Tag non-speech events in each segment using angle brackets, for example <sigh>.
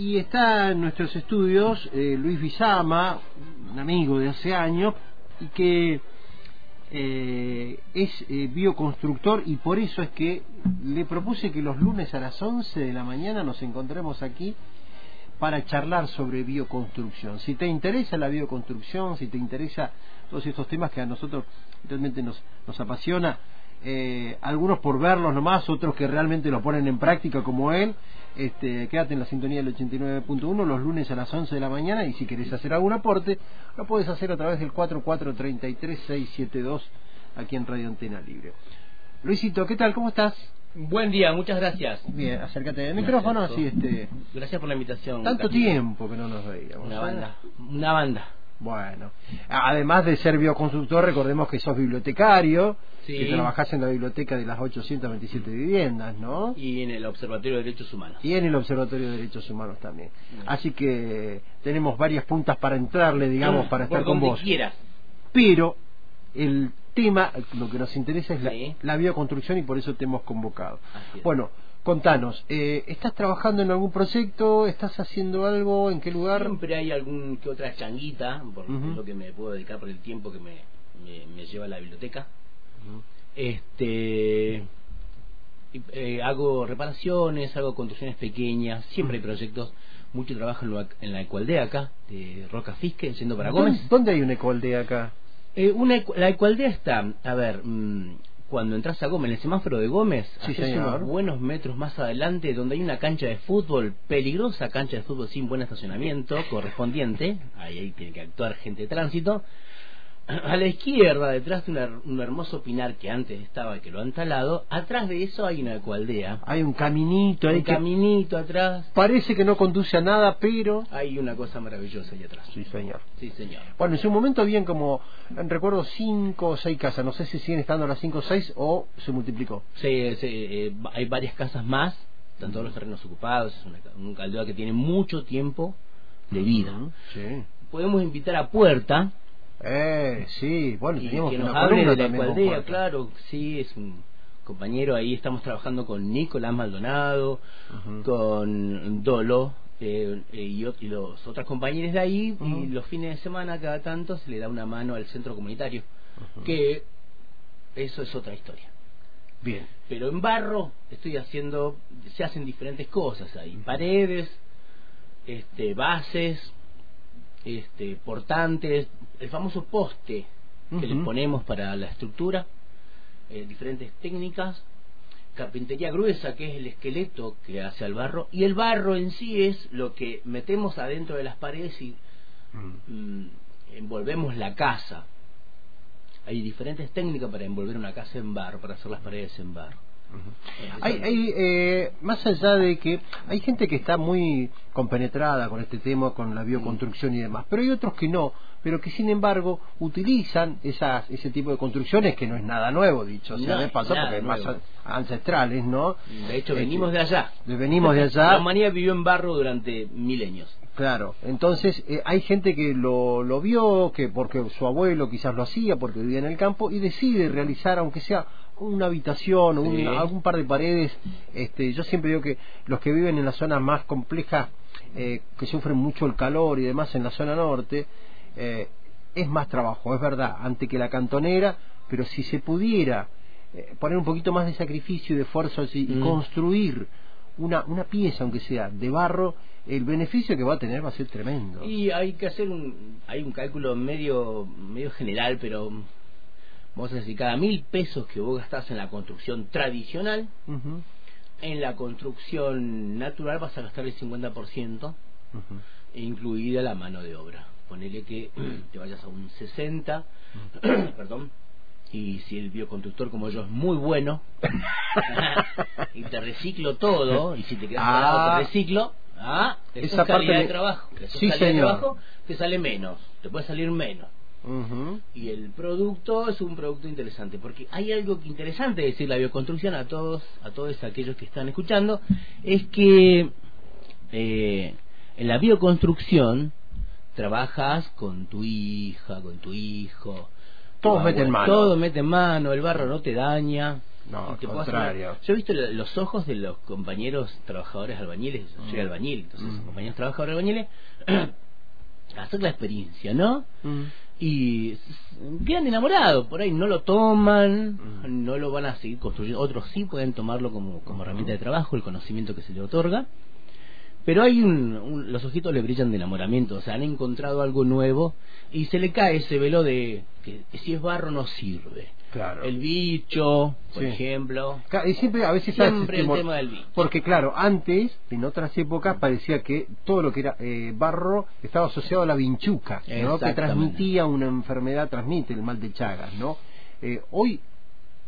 y está en nuestros estudios eh, Luis Bizama, un amigo de hace años, y que eh, es eh, bioconstructor y por eso es que le propuse que los lunes a las 11 de la mañana nos encontremos aquí para charlar sobre bioconstrucción. Si te interesa la bioconstrucción, si te interesa todos estos temas que a nosotros realmente nos, nos apasiona, eh, algunos por verlos nomás, otros que realmente lo ponen en práctica como él, este, quédate en la sintonía del 89.1 los lunes a las 11 de la mañana y si querés hacer algún aporte, lo puedes hacer a través del 4433672 aquí en Radio Antena Libre. Luisito, ¿qué tal? ¿Cómo estás? Buen día, muchas gracias. Bien, acércate al micrófono, así este... Gracias por la invitación. Tanto tiempo que no nos veíamos. Una ¿eh? banda, una banda. Bueno, además de ser bioconstructor, recordemos que sos bibliotecario, Sí. que trabajás en la biblioteca de las 827 viviendas, ¿no? Y en el Observatorio de Derechos Humanos. Y en el Observatorio de Derechos Humanos también. Así que tenemos varias puntas para entrarle, digamos, para estar con vos. quieras. Pero el tema, lo que nos interesa es la, la bioconstrucción y por eso te hemos convocado. Bueno, contanos, eh, ¿estás trabajando en algún proyecto? ¿Estás haciendo algo? ¿En qué lugar? Siempre hay algún que otra changuita, porque es lo que me puedo dedicar por el tiempo que me, me, me lleva a la biblioteca. Este eh, hago reparaciones, hago construcciones pequeñas, siempre hay proyectos, mucho trabajo en, la- en la Ecualdea acá, de Roca Fisque, yendo para ¿Dónde, Gómez. dónde hay una ecoaldea acá? Eh, una, la Ecualdea está, a ver, mm, cuando entras a Gómez, en el semáforo de Gómez, Sí, haces unos buenos metros más adelante, donde hay una cancha de fútbol, peligrosa cancha de fútbol sin buen estacionamiento correspondiente, ahí, ahí tiene que actuar gente de tránsito. A la izquierda, detrás de una- un hermoso pinar que antes estaba, que lo han talado, atrás de eso hay una ecualdea. Hay un caminito Un que caminito atrás, parece que no conduce a nada, pero... hay una cosa maravillosa ahí atrás. Sí, señor. Sí, señor. Bueno, en su momento habían como, recuerdo, cinco o seis casas. No sé si siguen estando las cinco o seis o se multiplicó. Se, eh, hay varias casas más, están todos los terrenos ocupados, es una, un caldea que tiene mucho tiempo de vida. Sí. Podemos invitar a Puerta Eh, sí. Bueno, y teníamos que nos una hable de la Ecualdea, claro, sí, es un compañero ahí, estamos trabajando con Nicolás Maldonado, con Dolo eh, eh, y, y los otros compañeros de ahí, y los fines de semana cada tanto se le da una mano al centro comunitario, que eso es otra historia. Bien. pero en barro estoy haciendo se hacen diferentes cosas ahí paredes este bases este portantes el famoso poste que Ujú. le ponemos para la estructura eh, diferentes técnicas carpintería gruesa que es el esqueleto que hace al barro y el barro en sí es lo que metemos adentro de las paredes y Mm. mm, envolvemos la casa. Hay diferentes técnicas para envolver una casa en barro, para hacer las paredes en barro. Hay, hay, eh, más allá de que hay gente que está muy compenetrada con este tema, con la bioconstrucción y demás, pero hay otros que no, pero que sin embargo utilizan esas, ese tipo de construcciones que no es nada nuevo, dicho sea No de paso, porque es más ancestrales, ¿no? De hecho, Eh, venimos de allá. venimos de <laughs> La allá, humanidad vivió en barro durante milenios. claro. Entonces eh, hay gente que lo, lo vio, que porque su abuelo quizás lo hacía, porque vivía en el campo, y decide realizar, aunque sea una habitación o Sí. un- algún par de paredes. Este, yo siempre digo que los que viven en las zonas más complejas, eh, que sufren mucho el calor y demás en la zona norte, eh, es más trabajo, es verdad, ante que la cantonera, pero si se pudiera eh, poner un poquito más de sacrificio y de esfuerzo así, y Mm. construir una, una pieza, aunque sea de barro, el beneficio que va a tener va a ser tremendo. Y hay que hacer un, hay un cálculo medio, medio general, pero vamos a decir, cada mil pesos que vos gastás en la construcción tradicional, en la construcción natural vas a gastar el 50%, ujú. incluida la mano de obra. Ponele que <clears throat> te vayas a un 60, <clears throat> perdón, y si el bioconstructor como yo es muy bueno, <laughs> y te reciclo todo, y si te quedas Ah. parado te reciclo, ah, Esa parte de trabajo. Sí, calidad de señor. trabajo, te sale menos, te puede salir menos. Ujú. Y el producto es un producto interesante, porque hay algo que interesante decir la bioconstrucción a todos, a todos aquellos que están escuchando, es que eh, en la bioconstrucción trabajas con tu hija, con tu hijo. Todos meten mano. Todos meten mano, el barro no te daña, No, te contrario. Yo he visto lo- los ojos de los compañeros trabajadores albañiles, yo soy Mm. albañil, entonces Mm. compañeros trabajadores albañiles, <clears throat> hacer la experiencia, ¿no? Mm. Y quedan enamorados, por ahí no lo toman, Mm. no lo van a seguir construyendo, otros sí pueden tomarlo como, como herramienta de trabajo, el conocimiento que se le otorga, pero hay un, un- los ojitos le brillan de enamoramiento, o sea, han encontrado algo nuevo y se le cae ese velo de que, si es barro no sirve. Claro. El bicho, por Sí. ejemplo, Y siempre, a veces siempre el tema del bicho. Porque claro, antes, en otras épocas, parecía que todo lo que era eh, barro estaba asociado a la vinchuca, ¿no? que transmitía una enfermedad, transmite el mal de Chagas, ¿no? Eh, hoy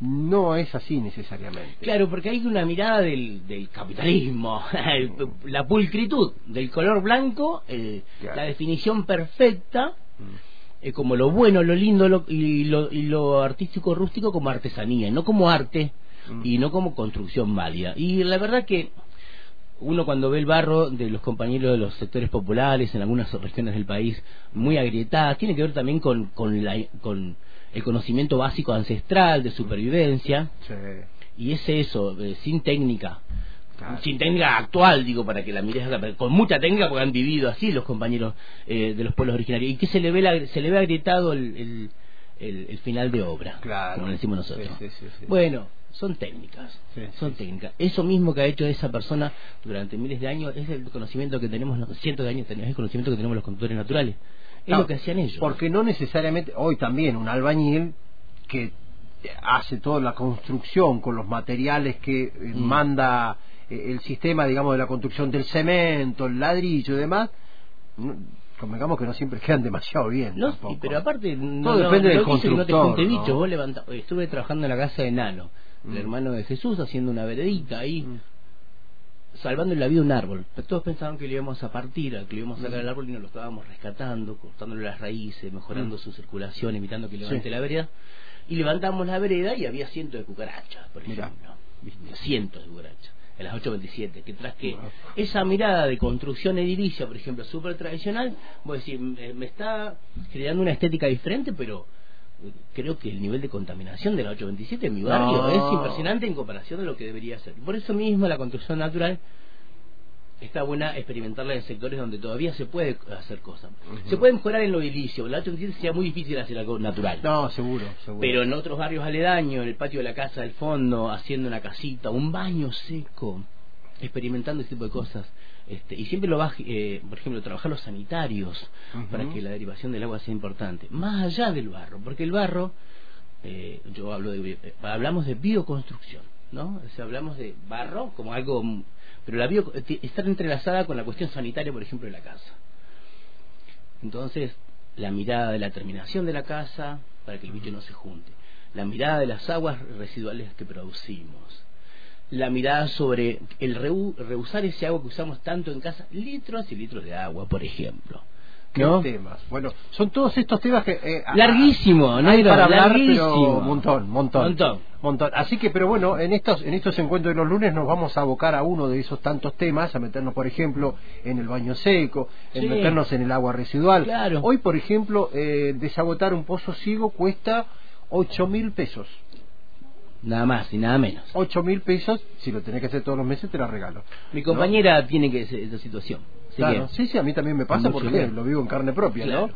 no es así necesariamente. Claro, porque hay una mirada del, del capitalismo, <laughs> la pulcritud del color blanco, Claro. la definición perfecta, Mm. Eh, como lo bueno, lo lindo lo- y, lo, y lo artístico rústico como artesanía, no como arte Mm. y no como construcción válida. Y la verdad que uno cuando ve el barro de los compañeros de los sectores populares en algunas regiones del país muy agrietadas, tiene que ver también con, con, la, con el conocimiento básico ancestral de supervivencia, Sí. y es eso, eh, sin técnica. Claro. Sin técnica actual, digo, para que la mires acá, con mucha técnica porque han vivido así los compañeros eh, de los pueblos originarios. Y que se le ve, la- se le ve agrietado el, el, el- el final de obra, Claro. como decimos nosotros. Sí, sí, sí, sí. Bueno, son técnicas, son técnicas. Eso mismo que ha hecho esa persona durante miles de años es el conocimiento que tenemos, cientos de años, es el conocimiento que tenemos los conductores naturales. Es lo que hacían ellos. Porque no necesariamente, hoy también un albañil que hace toda la construcción con los materiales que eh, Mm. manda el sistema, digamos, de la construcción del cemento, el ladrillo y demás, no- convengamos que no siempre <laughs> quedan demasiado bien. No, tampoco. y- pero aparte, no, Todo depende no, del no dice que no te constructor. Vos levanta- estuve trabajando en la casa de Nano, Mm. el hermano de Jesús, haciendo una veredita ahí, Mm. salvando la vida a un árbol. Pero todos pensaban que lo íbamos a partir, que lo íbamos a sacar Mm. al árbol y nos lo estábamos rescatando, cortándole las raíces, mejorando Mm. su circulación, evitando que levante Sí. la vereda. Y levantamos la vereda y había cientos de cucarachas, por Mirá. ejemplo. ¿Viste? Cientos de cucarachas. En las 827, que tras que esa mirada de construcción edilicia, por ejemplo, súper tradicional, voy a decir, me, está generando una estética diferente, pero eh, creo que el nivel de contaminación de la 827 en mi barrio No. es impresionante en comparación de lo que debería ser. Por eso mismo la construcción natural está buena experimentarla en sectores donde todavía se puede hacer cosas. Se puede mejorar en lo edilicio, en la 827 sería muy difícil hacer algo natural. No, seguro, seguro. Pero en otros barrios aledaños, en el patio de la casa del fondo, haciendo una casita, un baño seco, experimentando ese tipo de cosas. Este, y siempre lo va, eh, por ejemplo, trabajar los sanitarios para que la derivación del agua sea importante. Más allá del barro, porque el barro, eh, yo hablo de, eh, hablamos de bioconstrucción, ¿no? O sea, hablamos de barro como algo, pero la bio eh, está entrelazada con la cuestión sanitaria, por ejemplo, de la casa. Entonces, la mirada de la terminación de la casa para que el bicho no se junte, la mirada de las aguas residuales que producimos, la mirada sobre el reu- reusar ese agua que usamos tanto en casa, litros y litros de agua, por ejemplo. ¿Qué ¿no? temas? Bueno, son todos estos temas que... eh, Larguísimo, hay negro, para hablar, larguísimo. pero montón, montón. Montón. Montón. Así que, pero bueno, en estos, en estos encuentros de los lunes nos vamos a abocar a uno de esos tantos temas, a meternos, por ejemplo, en el baño seco, en Sí. meternos en el agua residual. Claro. Hoy, por ejemplo, eh, desagotar un pozo ciego cuesta ocho mil pesos. Nada más y nada menos. Ocho mil pesos, si lo tenés que hacer todos los meses, te la regalo. Mi compañera tiene que esa situación. Claro, sí, sí, a mí también me pasa porque bien. lo vivo en carne propia, Claro. ¿no?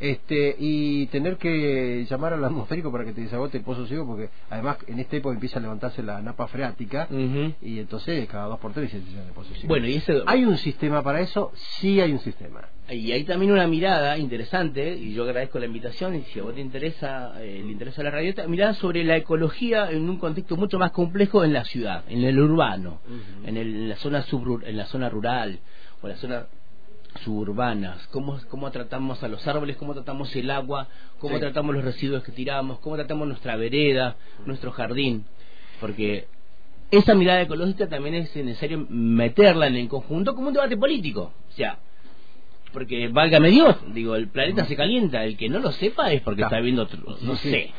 Este, y tener que llamar al atmosférico para que te desagote el pozo ciego, porque además en esta época empieza a levantarse la napa freática, y entonces cada dos por tres se llena el pozo ciego. Bueno, y ese, ¿Hay un sistema para eso? Sí hay un sistema. Y hay también una mirada interesante, y yo agradezco la invitación, y si a vos te interesa, eh, le interesa la radio, mirada sobre la ecología en un contexto mucho más complejo en la ciudad, en el urbano, en, el- en la zona subru- en la zona rural o en la zona suburbanas, cómo, cómo tratamos a los árboles, cómo tratamos el agua, cómo Sí. tratamos los residuos que tiramos, cómo tratamos nuestra vereda, nuestro jardín, porque esa mirada ecológica también es necesario meterla en el conjunto como un debate político, o sea, porque válgame Dios, digo, el planeta se calienta, el que no lo sepa es porque está viendo, otro, no sé,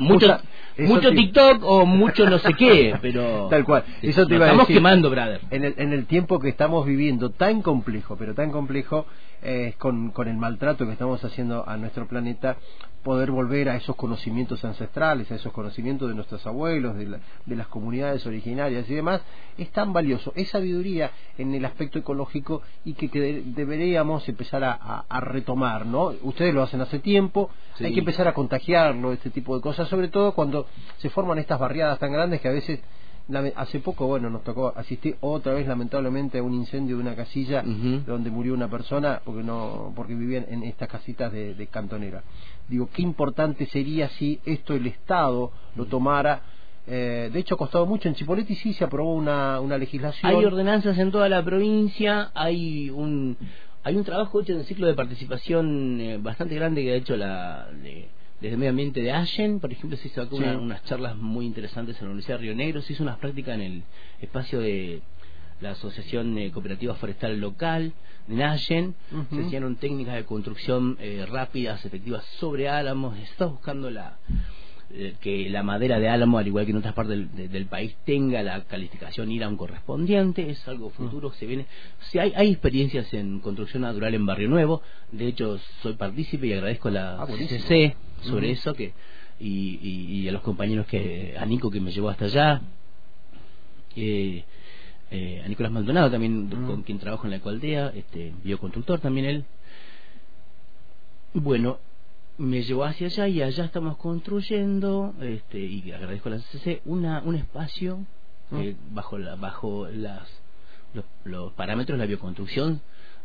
mucho, mucho TikTok o mucho no sé qué, <laughs> pero tal cual, eso te iba estamos quemando, brother. En el, en el tiempo que estamos viviendo, tan complejo, pero tan complejo, eh, con, con el maltrato que estamos haciendo a nuestro planeta, poder volver a esos conocimientos ancestrales, a esos conocimientos de nuestros abuelos, de, de, las comunidades originarias y demás, es tan valioso. Es sabiduría en el aspecto ecológico y que, que deberíamos empezar a, a, retomar, ¿no? Ustedes lo hacen hace tiempo, hay que empezar a contagiarlo, este tipo de cosas, sobre todo cuando se forman estas barriadas tan grandes que a veces hace poco, bueno, nos tocó asistir otra vez lamentablemente a un incendio de una casilla donde murió una persona porque no porque vivían en estas casitas de, cantonera. Digo, qué importante sería si esto el Estado lo tomara. Eh, de hecho, ha costado mucho. En Chipoleti sí se aprobó una, una legislación. Hay ordenanzas en toda la provincia, hay un hay un trabajo hecho en el ciclo de participación eh, bastante grande que ha hecho la desde el medio ambiente de Allen, por ejemplo, se hizo unas charlas muy interesantes en la Universidad de Río Negro, se hizo unas prácticas en el espacio de la Asociación eh, Cooperativa Forestal Local de Allen, se hicieron técnicas de construcción eh, rápidas, efectivas sobre álamos, se está buscando la que la madera de álamo, al igual que en otras partes del, país, tenga la calificación IRAM correspondiente, es algo futuro, se viene. Si hay, hay experiencias en construcción natural en Barrio Nuevo, de hecho soy partícipe y agradezco a la ah, CC sobre eso que y, a los compañeros que, a Nico que me llevó hasta allá, eh, eh, a Nicolás Maldonado también, con quien trabajo en la Ecualdea, este, bioconstructor también él. Bueno, me llevó hacia allá y allá estamos construyendo este y agradezco a la CCC una un espacio mm. eh, bajo la, bajo las los, parámetros de la bioconstrucción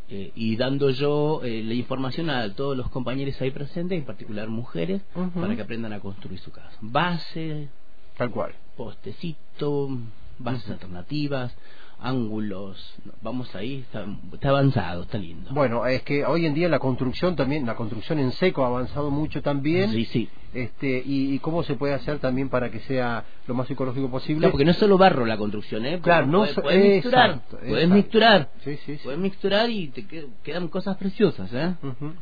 eh, y dando yo eh, la información a todos los compañeros ahí presentes, en particular mujeres, para que aprendan a construir su casa. Base, tal cual, postecito, bases alternativas, ángulos, vamos ahí, está, avanzado, está lindo. Bueno, es que hoy en día la construcción también, la construcción en seco ha avanzado mucho también. Sí, sí. Este, y, cómo se puede hacer también para que sea lo más ecológico posible. Claro, porque no es solo barro la construcción, ¿eh? Claro, no puedes, mixturar, puedes mixturar, sí, sí, puedes mixturar y te quedan cosas preciosas, ¿eh?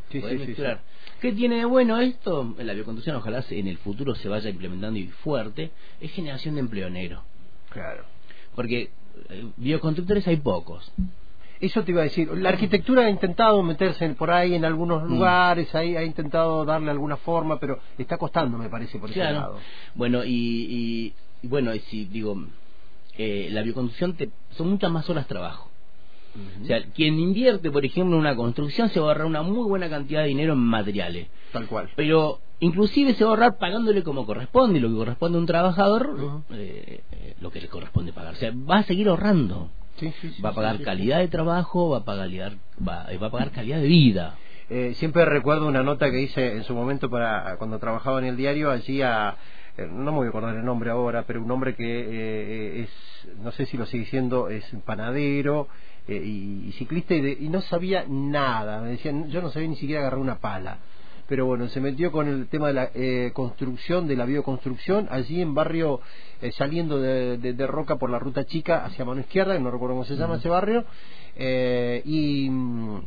sí, puedes mixturar. ¿Qué tiene de bueno esto? La bioconstrucción ojalá en el futuro se vaya implementando y fuerte, es generación de empleo negro. Claro. Porque eh, bioconstructores hay pocos. Eso te iba a decir. La arquitectura ha intentado meterse por ahí en algunos mm. lugares, ahí ha intentado darle alguna forma, pero está costando, me parece, por ese lado. Bueno, y, y, bueno, si digo, eh, la bioconstrucción te, son muchas más horas de trabajo. O sea, quien invierte, por ejemplo, en una construcción se va a ahorrar una muy buena cantidad de dinero en materiales. Tal cual. Pero inclusive se va a ahorrar pagándole como corresponde, y lo que corresponde a un trabajador, eh, eh, lo que le corresponde pagar. O sea, va a seguir ahorrando. va a pagar calidad de trabajo, va a pagar, va, va a pagar calidad de vida. Eh, siempre recuerdo una nota que hice en su momento para cuando trabajaba en el diario allí a no me voy a acordar el nombre ahora, pero un hombre que es, no sé si lo sigue siendo, es panadero, eh, y, ciclista y, no sabía nada. Me decían, yo no sabía ni siquiera agarrar una pala. Pero bueno, se metió con el tema de la eh, construcción, de la bioconstrucción, allí en barrio, eh, saliendo de, Roca por la ruta chica hacia mano izquierda, no recuerdo cómo se llama ese barrio, y mm,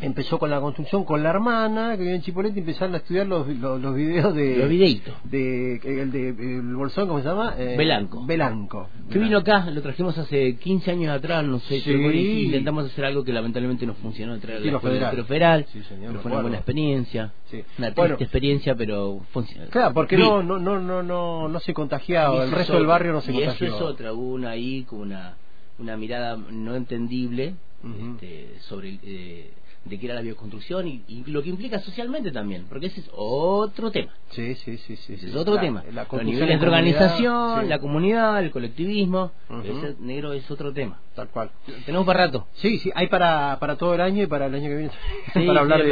empezó con la construcción con la hermana que vive en Chipolete y empezaron a estudiar los, los, videos de los videitos. de el de el bolsón cómo se llama eh, Belanco. Belanco. Que vino acá lo trajimos hace 15 años atrás no sé sí. intentamos hacer algo que lamentablemente no funcionó traer sí, la federal, federal sí, señor, fue una buena experiencia una triste experiencia pero funcionó claro porque no no no no no no se contagiaba el resto del barrio no se y contagió eso es otra hubo una ahí con una una mirada no entendible este, sobre eh, de que era la bioconstrucción y, lo que implica socialmente también, porque ese es otro tema. Sí, sí, sí, sí. es otro tema. Los niveles de organización, la comunidad, el colectivismo, ese negro es otro tema. Tal cual. Tenemos para rato. Sí, sí, hay para, para todo el año y para el año que viene <laughs> para hablar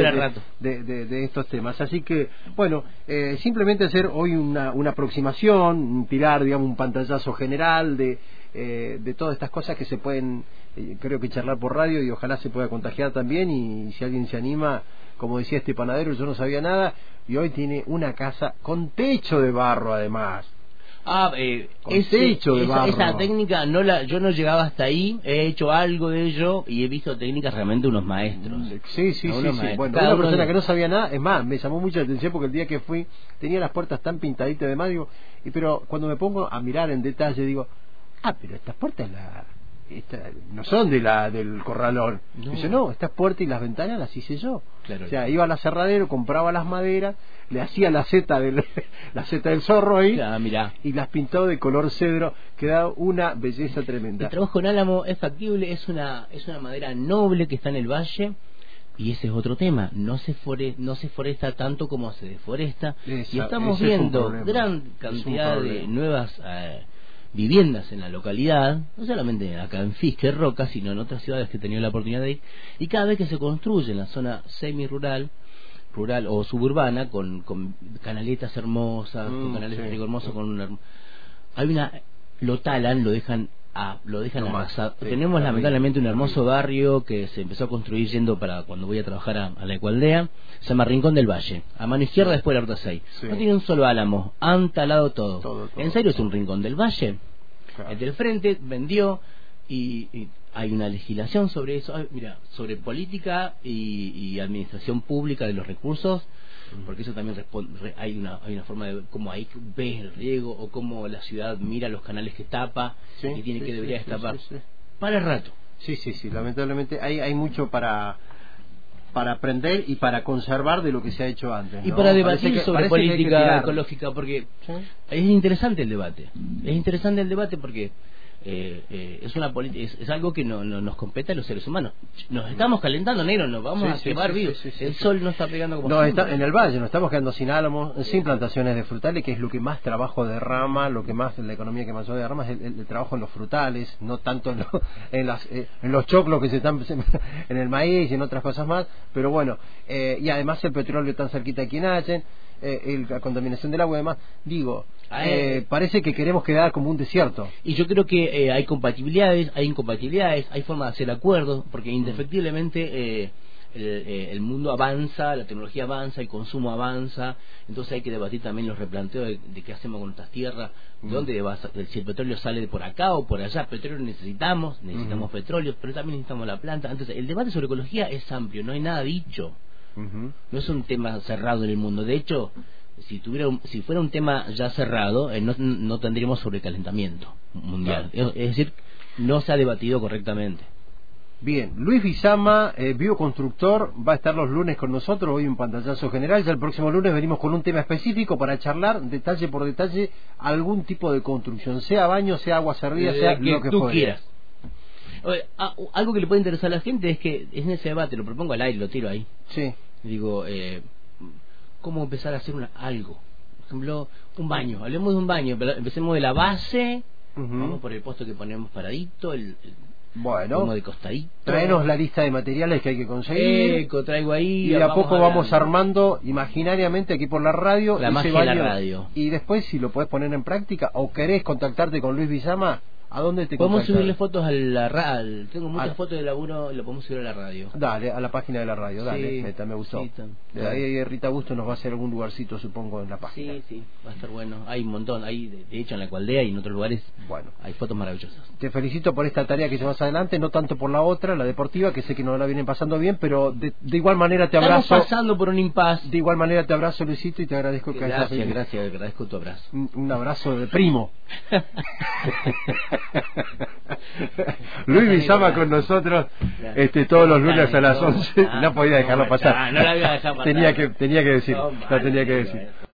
de, de, estos temas. Así que, bueno, eh, simplemente hacer hoy una, una aproximación, tirar, digamos, un pantallazo general de eh, de todas estas cosas que se pueden, creo que charlar por radio y ojalá se pueda contagiar también y, si alguien se anima, como decía este panadero, yo no sabía nada y hoy tiene una casa con techo de barro además. Ah, eh, Con ese- techo de esa, barro. esa técnica no la, yo no llegaba hasta ahí. He hecho algo de ello y he visto técnicas realmente unos maestros. Sí, sí, sí, sí. Bueno, Cada una persona de- que no sabía nada, es más, me llamó mucho la atención porque el día que fui tenía las puertas tan pintaditas de digo, y pero cuando me pongo a mirar en detalle digo, ah, pero estas puertas la, esta- no son de la del corralón. No. Dice, no, estas puertas y las ventanas las hice yo. Claro. O sea, iba al aserradero, compraba las maderas, le hacía la seta del <laughs> la seta del zorro ahí Ah, mirá. y las pintó de color cedro, quedaba una belleza tremenda. El trabajo en álamo es factible, es una, es una madera noble que está en el valle. Y ese es otro tema, no se fore, no se foresta tanto como se deforesta Esa- y estamos es viendo gran Es cantidad de nuevas eh, viviendas en la localidad, no solamente acá en Fisque, Roca, sino en otras ciudades que he tenido la oportunidad de ir, y cada vez que se construye en la zona semi-rural, rural o suburbana, con, con canaletas hermosas, con Mm, canales de sí, riego hermoso, sí. con una... Hay una... Lo talan, lo dejan a, lo dejan No sí, Tenemos lamentablemente un hermoso barrio que se empezó a construir yendo para cuando voy a trabajar a, a la Ecualdea, se llama Rincón del Valle. A mano izquierda después de la Ruta 6. Sí. No tiene un solo álamo, han talado todo. Todo, todo, ¿En serio es un Rincón del Valle? Claro. El del frente vendió y, y hay una legislación sobre eso, Ay, mira, sobre política y, y administración pública de los recursos, porque eso también respon- re- hay una hay una forma de cómo ahí ves el riego o cómo la ciudad mira los canales que tapa Sí, y tiene sí, que debería destapar. sí. Para el rato. Sí, sí, sí, lamentablemente hay, hay mucho para para aprender y para conservar de lo que se ha hecho antes. Y para debatir que- sobre política ecológica, porque Sí. es interesante el debate. Es interesante el debate porque eh, eh, es una es, es algo que no, no- nos compete a los seres humanos. Nos estamos calentando, negro, nos vamos Sí, a quemar sí, vivos. sí, el sol no está pegando como No, está, en el valle nos estamos quedando sin álamos, sin plantaciones de frutales, que es lo que más trabajo derrama, lo que más, la economía que más derrama es el, el- el trabajo en los frutales, no tanto en, lo- <laughs> en, las, eh, en los choclos que se están <laughs> en el maíz y en otras cosas más, pero bueno, eh, y además el petróleo tan cerquita aquí en eh, el- la contaminación del agua y demás, digo, Ah, eh, eh. parece que queremos quedar como un desierto. Y yo creo que eh, hay compatibilidades, hay incompatibilidades, hay forma de hacer acuerdos, porque indefectiblemente eh, el, eh, el mundo avanza, la tecnología avanza, el consumo avanza, entonces hay que debatir también los replanteos de, de qué hacemos con nuestras tierras, Mm. dónde va, si el petróleo sale de por acá o por allá, petróleo necesitamos, necesitamos petróleo, pero también necesitamos la planta. Entonces el debate sobre ecología es amplio, no hay nada dicho. No es un tema cerrado en el mundo. De hecho, si tuviera un- si fuera un tema ya cerrado, eh, no, no tendríamos sobrecalentamiento mundial. Es, es decir, no se ha debatido correctamente. Bien, Luis Bizama, eh, bioconstructor, va a estar los lunes con nosotros, hoy un pantallazo general, ya el próximo lunes venimos con un tema específico para charlar detalle por detalle algún tipo de construcción, sea baño, sea agua servida, Eh, sea que lo que tú quieras. Oye, ah, algo que le puede interesar a la gente es que en ese debate, lo propongo al aire, lo tiro ahí. Sí, Digo, eh, ¿cómo empezar a hacer una, algo? Por ejemplo, un baño. Hablemos de un baño, pero empecemos de la base, vamos por el puesto que ponemos paradito, el, el bueno, de costadito. traenos la lista de materiales que hay que conseguir Eco, traigo ahí. y de a poco vamos armando imaginariamente aquí por la radio La magia de la radio. y después si lo podés poner en práctica o querés contactarte con Luis Bizama, ¿a dónde te Podemos subirle fotos a la radio. Tengo muchas Ah. fotos de laburo y lo podemos subir a la radio. Dale, a la página de la radio, dale, Sí, esta me gustó. sí, de ahí Rita Gusto nos va a hacer algún lugarcito, supongo, en la página. Sí, sí, va a estar bueno. Hay un montón. Hay, de, hecho, en la Ecualdea y en otros lugares Bueno, hay fotos maravillosas. te felicito por esta tarea que llevas adelante, no tanto por la otra, la deportiva, que sé que no la vienen pasando bien, pero de, de igual manera te Estamos abrazo. pasando por un impasse. De igual manera te abrazo, Luisito, y te agradezco que Gracias, gracias, agradezco tu abrazo. Un, un abrazo de primo. <laughs> <laughs> Luis Bizama con nosotros este, todos los lunes a las 11. Ah, <laughs> No podía dejarlo pasar. Tenía que, tenía que decir. No tenía que decir.